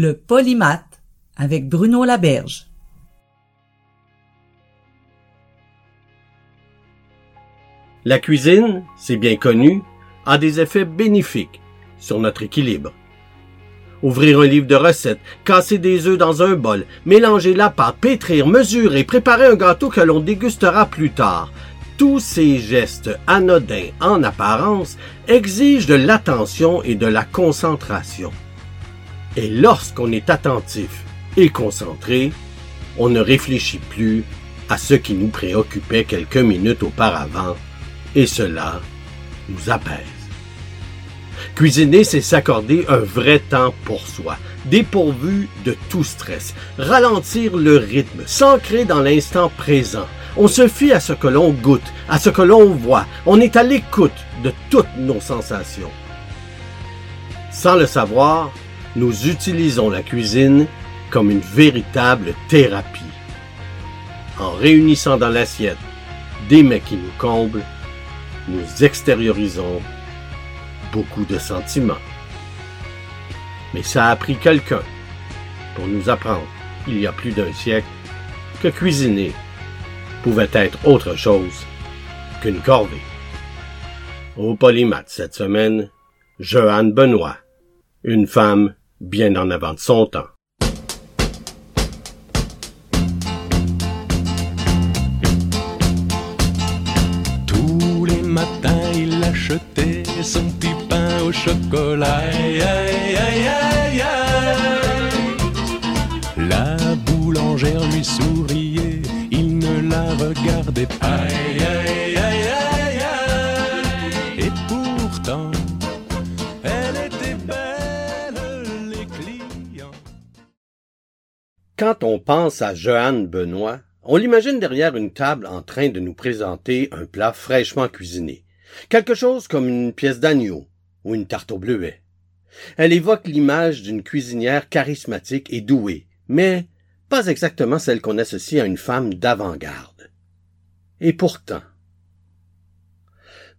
Le polymath avec Bruno Laberge. La cuisine, c'est bien connu, a des effets bénéfiques sur notre équilibre. Ouvrir un livre de recettes, casser des œufs dans un bol, mélanger la pâte, pétrir, mesurer, préparer un gâteau que l'on dégustera plus tard. Tous ces gestes anodins en apparence exigent de l'attention et de la concentration. Et lorsqu'on est attentif et concentré, on ne réfléchit plus à ce qui nous préoccupait quelques minutes auparavant, et cela nous apaise. Cuisiner, c'est s'accorder un vrai temps pour soi, dépourvu de tout stress, ralentir le rythme, s'ancrer dans l'instant présent. On se fie à ce que l'on goûte, à ce que l'on voit, on est à l'écoute de toutes nos sensations. Sans le savoir, nous utilisons la cuisine comme une véritable thérapie. En réunissant dans l'assiette des mets qui nous comblent, nous extériorisons beaucoup de sentiments. Mais ça a pris quelqu'un pour nous apprendre, il y a plus d'un siècle, que cuisiner pouvait être autre chose qu'une corvée. Au polymath cette semaine, Joanne Benoît, une femme bien en avant de son temps. Tous les matins, il achetait son petit pain au chocolat. Aïe, aïe, aïe. La boulangère lui souriait, il ne la regardait pas. Aïe, aïe, aïe, aïe. Quand on pense à Johanne Benoît, on l'imagine derrière une table en train de nous présenter un plat fraîchement cuisiné. Quelque chose comme une pièce d'agneau ou une tarte au bleuet. Elle évoque l'image d'une cuisinière charismatique et douée, mais pas exactement celle qu'on associe à une femme d'avant-garde. Et pourtant,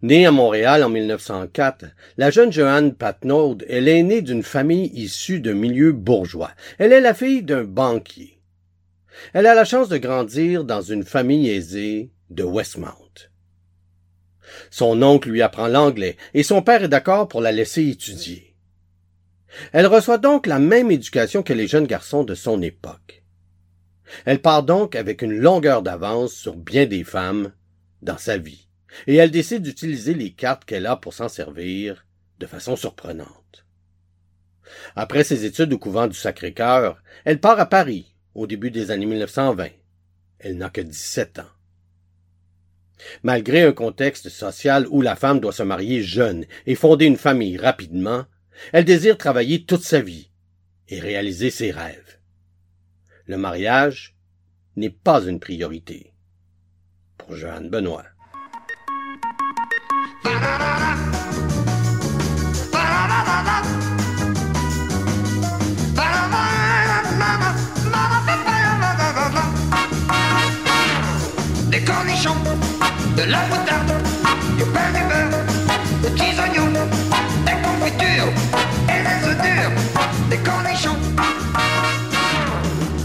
Née à Montréal en 1904, la jeune Joanne Patnaud est l'aînée d'une famille issue d'un milieu bourgeois. Elle est la fille d'un banquier. Elle a la chance de grandir dans une famille aisée de Westmount. Son oncle lui apprend l'anglais et son père est d'accord pour la laisser étudier. Elle reçoit donc la même éducation que les jeunes garçons de son époque. Elle part donc avec une longueur d'avance sur bien des femmes dans sa vie, et elle décide d'utiliser les cartes qu'elle a pour s'en servir de façon surprenante. Après ses études au couvent du Sacré-Cœur, elle part à Paris au début des années 1920. Elle n'a que 17 ans. Malgré un contexte social où la femme doit se marier jeune et fonder une famille rapidement, elle désire travailler toute sa vie et réaliser ses rêves. Le mariage n'est pas une priorité pour Joanne Benoît. Des cornichons, de la moutarde, du pain du beurre, des petits oignons, des confitures et des œufs durs, des cornichons,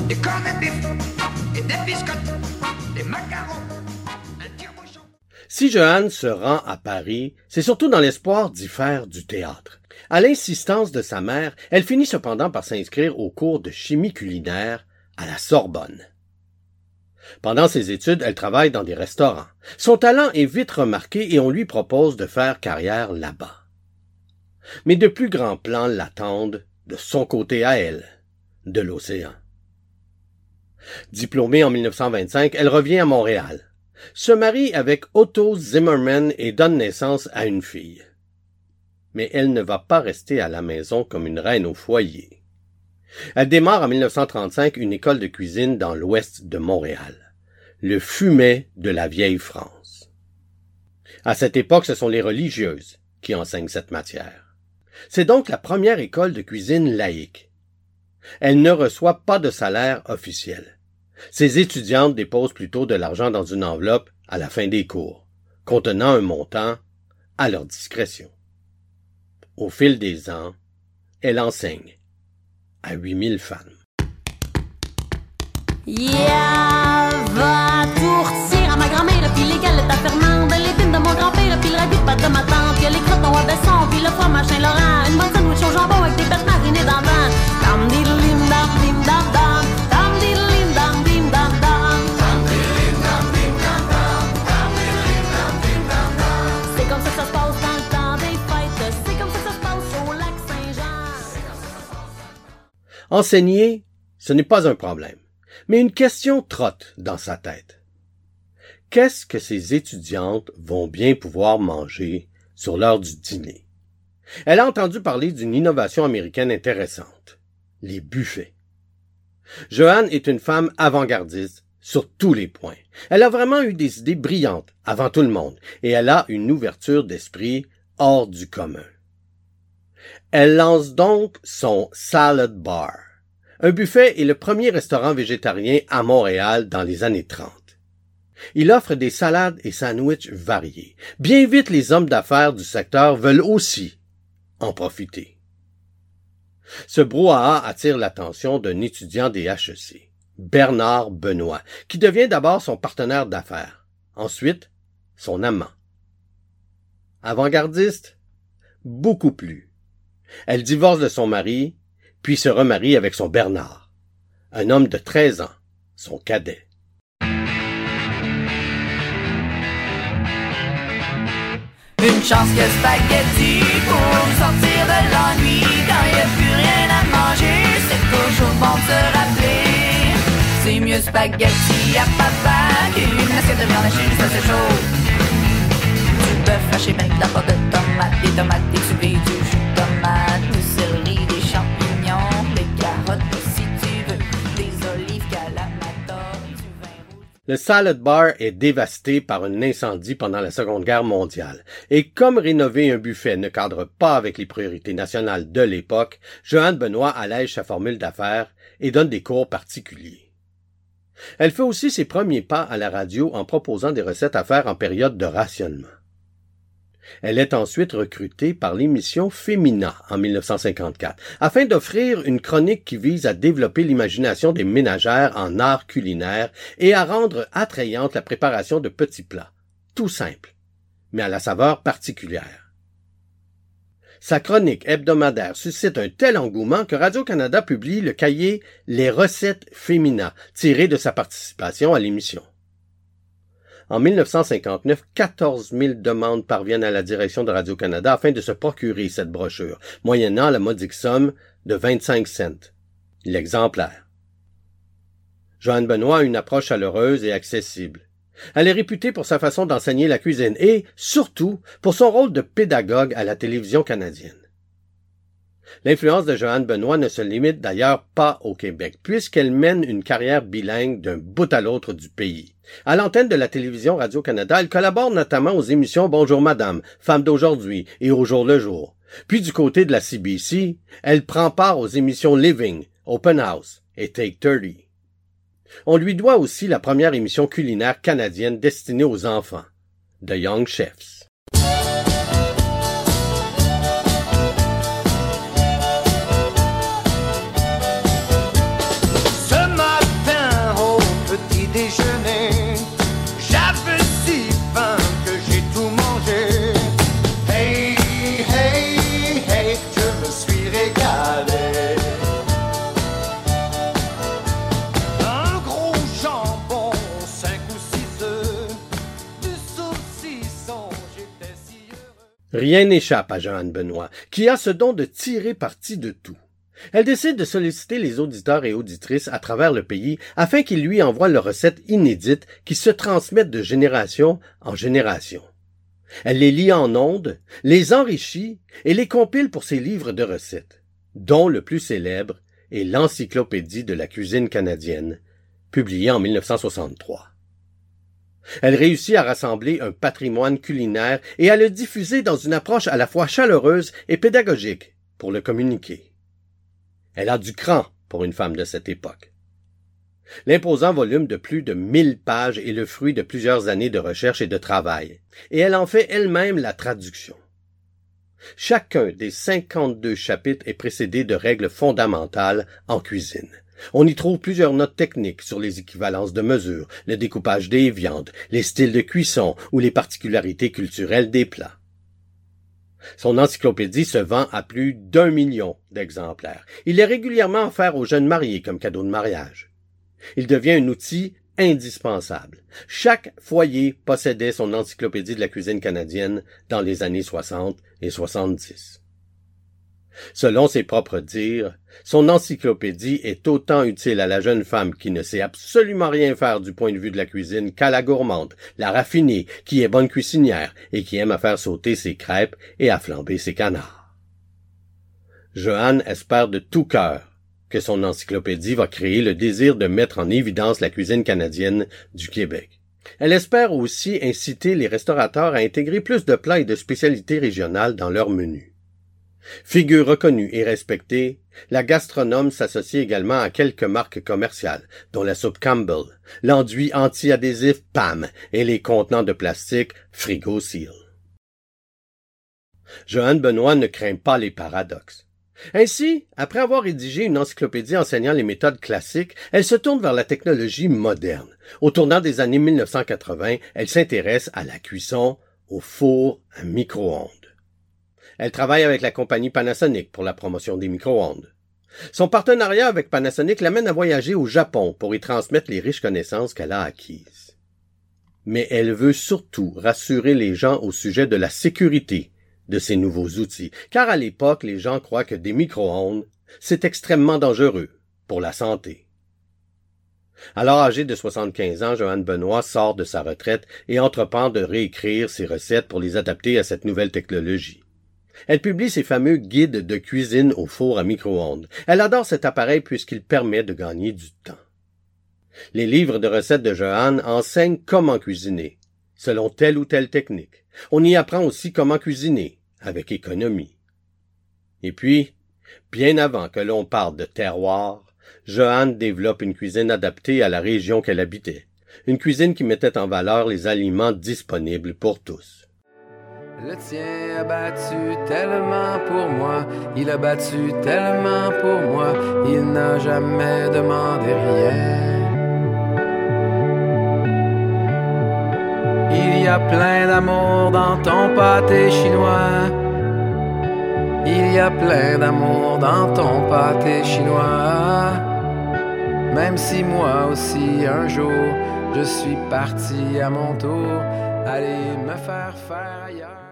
des cornets de bif et des biscottes, des macarons. Si Johanne se rend à Paris, c'est surtout dans l'espoir d'y faire du théâtre. À l'insistance de sa mère, elle finit cependant par s'inscrire au cours de chimie culinaire à la Sorbonne. Pendant ses études, elle travaille dans des restaurants. Son talent est vite remarqué et on lui propose de faire carrière là-bas. Mais de plus grands plans l'attendent de son côté à elle, de l'océan. Diplômée en 1925, elle revient à Montréal. Se marie avec Otto Zimmerman et donne naissance à une fille. Mais elle ne va pas rester à la maison comme une reine au foyer. Elle démarre en 1935 une école de cuisine dans l'ouest de Montréal. Le fumet de la vieille France. À cette époque, ce sont les religieuses qui enseignent cette matière. C'est donc la première école de cuisine laïque. Elle ne reçoit pas de salaire officiel. Ses étudiantes déposent plutôt de l'argent dans une enveloppe à la fin des cours, contenant un montant à leur discrétion. Au fil des ans, elle enseigne à 8000 femmes. Enseigner, ce n'est pas un problème, mais une question trotte dans sa tête. Qu'est-ce que ces étudiantes vont bien pouvoir manger sur l'heure du dîner? Elle a entendu parler d'une innovation américaine intéressante, les buffets. Joanne est une femme avant-gardiste sur tous les points. Elle a vraiment eu des idées brillantes avant tout le monde et elle a une ouverture d'esprit hors du commun. Elle lance donc son Salad Bar. Un buffet est le premier restaurant végétarien à Montréal dans les années 30. Il offre des salades et sandwichs variés. Bien vite, les hommes d'affaires du secteur veulent aussi en profiter. Ce brouhaha attire l'attention d'un étudiant des HEC, Bernard Benoît, qui devient d'abord son partenaire d'affaires, ensuite son amant. Avant-gardiste? Beaucoup plus. Elle divorce de son mari, puis se remarie avec son Bernard, un homme de 13 ans, son cadet. Une chance que spaghetti pour sortir de l'ennui quand y a plus rien à manger. C'est toujours bon de se rappeler. C'est mieux spaghetti à papa qu'une assiette de viande hachée juste assez chaude. Du bœuf haché avec de la pâte de tomate, des tomates, des du jus de tomate, Le Salad Bar est dévasté par un incendie pendant la Seconde Guerre mondiale. Et comme rénover un buffet ne cadre pas avec les priorités nationales de l'époque, Joanne Benoît allège sa formule d'affaires et donne des cours particuliers. Elle fait aussi ses premiers pas à la radio en proposant des recettes à faire en période de rationnement. Elle est ensuite recrutée par l'émission Femina en 1954 afin d'offrir une chronique qui vise à développer l'imagination des ménagères en art culinaire et à rendre attrayante la préparation de petits plats, tout simples, mais à la saveur particulière. Sa chronique hebdomadaire suscite un tel engouement que Radio-Canada publie le cahier Les recettes Femina, tiré de sa participation à l'émission. En 1959, 14 000 demandes parviennent à la direction de Radio-Canada afin de se procurer cette brochure, moyennant la modique somme de 25 cents. L'exemplaire. Joanne Benoît a une approche chaleureuse et accessible. Elle est réputée pour sa façon d'enseigner la cuisine et, surtout, pour son rôle de pédagogue à la télévision canadienne. L'influence de Joanne Benoît ne se limite d'ailleurs pas au Québec, puisqu'elle mène une carrière bilingue d'un bout à l'autre du pays. À l'antenne de la télévision Radio-Canada, elle collabore notamment aux émissions Bonjour Madame, Femme d'aujourd'hui et Au jour le jour. Puis du côté de la CBC, elle prend part aux émissions Living, Open House et Take 30. On lui doit aussi la première émission culinaire canadienne destinée aux enfants, The Young Chefs. Rien n'échappe à Joanne Benoît, qui a ce don de tirer parti de tout. Elle décide de solliciter les auditeurs et auditrices à travers le pays afin qu'ils lui envoient leurs recettes inédites qui se transmettent de génération en génération. Elle les lit en ondes, les enrichit et les compile pour ses livres de recettes, dont le plus célèbre est l'Encyclopédie de la cuisine canadienne, publié en 1963. Elle réussit à rassembler un patrimoine culinaire et à le diffuser dans une approche à la fois chaleureuse et pédagogique pour le communiquer. Elle a du cran pour une femme de cette époque. L'imposant volume de plus de mille pages est le fruit de plusieurs années de recherche et de travail, et elle en fait elle-même la traduction. Chacun des cinquante-deux chapitres est précédé de règles fondamentales en cuisine. On y trouve plusieurs notes techniques sur les équivalences de mesure, le découpage des viandes, les styles de cuisson ou les particularités culturelles des plats. Son encyclopédie se vend à plus d'un million d'exemplaires. Il est régulièrement offert aux jeunes mariés comme cadeau de mariage. Il devient un outil indispensable. Chaque foyer possédait son encyclopédie de la cuisine canadienne dans les années 60 et 70. Selon ses propres dires, son encyclopédie est autant utile à la jeune femme qui ne sait absolument rien faire du point de vue de la cuisine qu'à la gourmande, la raffinée, qui est bonne cuisinière et qui aime à faire sauter ses crêpes et à flamber ses canards. Joanne espère de tout cœur que son encyclopédie va créer le désir de mettre en évidence la cuisine canadienne du Québec. Elle espère aussi inciter les restaurateurs à intégrer plus de plats et de spécialités régionales dans leur menu. Figure reconnue et respectée, la gastronome s'associe également à quelques marques commerciales, dont la soupe Campbell, l'enduit anti-adhésif PAM et les contenants de plastique Frigo Seal. Johanne Benoît ne craint pas les paradoxes. Ainsi, après avoir rédigé une encyclopédie enseignant les méthodes classiques, elle se tourne vers la technologie moderne. Au tournant des années 1980, elle s'intéresse à la cuisson au four à micro-ondes. Elle travaille avec la compagnie Panasonic pour la promotion des micro-ondes. Son partenariat avec Panasonic l'amène à voyager au Japon pour y transmettre les riches connaissances qu'elle a acquises. Mais elle veut surtout rassurer les gens au sujet de la sécurité de ces nouveaux outils, car à l'époque, les gens croient que des micro-ondes, c'est extrêmement dangereux pour la santé. Alors âgée de 75 ans, Joanne Benoît sort de sa retraite et entreprend de réécrire ses recettes pour les adapter à cette nouvelle technologie. Elle publie ses fameux guides de cuisine au four à micro-ondes. Elle adore cet appareil puisqu'il permet de gagner du temps. Les livres de recettes de Joanne enseignent comment cuisiner, selon telle ou telle technique. On y apprend aussi comment cuisiner, avec économie. Et puis, bien avant que l'on parle de terroir, Joanne développe une cuisine adaptée à la région qu'elle habitait, une cuisine qui mettait en valeur les aliments disponibles pour tous. Le tien a battu tellement pour moi, il a battu tellement pour moi, il n'a jamais demandé rien. Il y a plein d'amour dans ton pâté chinois. Il y a plein d'amour dans ton pâté chinois. Même si moi aussi un jour je suis parti à mon tour, aller me faire faire ailleurs.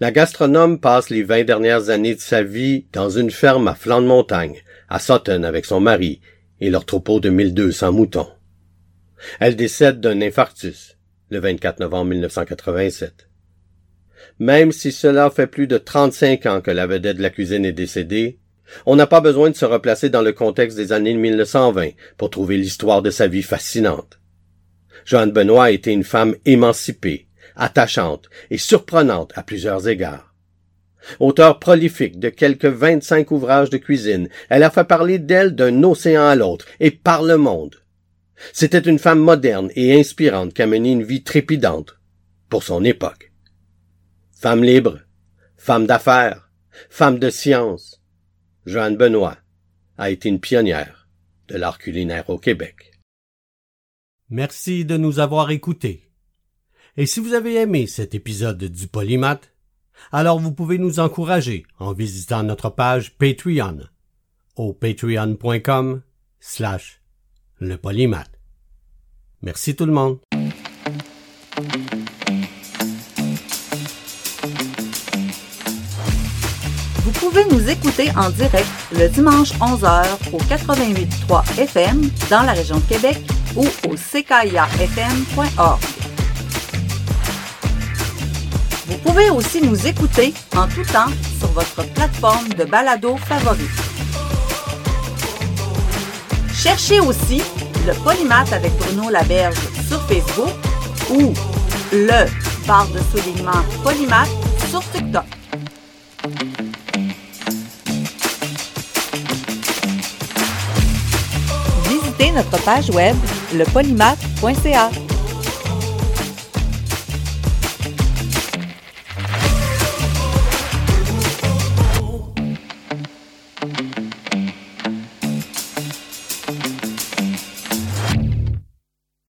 La gastronome passe les vingt dernières années de sa vie dans une ferme à flanc de montagne, à Sutton avec son mari et leur troupeau de 1200 moutons. Elle décède d'un infarctus le 24 novembre 1987. Même si cela fait plus de 35 ans que la vedette de la cuisine est décédée, on n'a pas besoin de se replacer dans le contexte des années 1920 pour trouver l'histoire de sa vie fascinante. Joanne Benoît a été une femme émancipée, attachante et surprenante à plusieurs égards. Auteur prolifique de quelques vingt-cinq ouvrages de cuisine, elle a fait parler d'elle d'un océan à l'autre et par le monde. C'était une femme moderne et inspirante qui a mené une vie trépidante pour son époque. Femme libre, femme d'affaires, femme de science, Joanne Benoît a été une pionnière de l'art culinaire au Québec. Merci de nous avoir écoutés. Et si vous avez aimé cet épisode du Polymath, alors vous pouvez nous encourager en visitant notre page Patreon au patreon.com slash le polymath. Merci tout le monde. Vous pouvez nous écouter en direct le dimanche 11h au 88.3 FM dans la région de Québec ou au ckiafm.org. pouvez aussi nous écouter en tout temps sur votre plateforme de balado favorite. Cherchez aussi le Polymath avec Bruno Laberge sur Facebook ou le barre de soulignement Polymath sur TikTok. Visitez notre page web lepolymath.ca.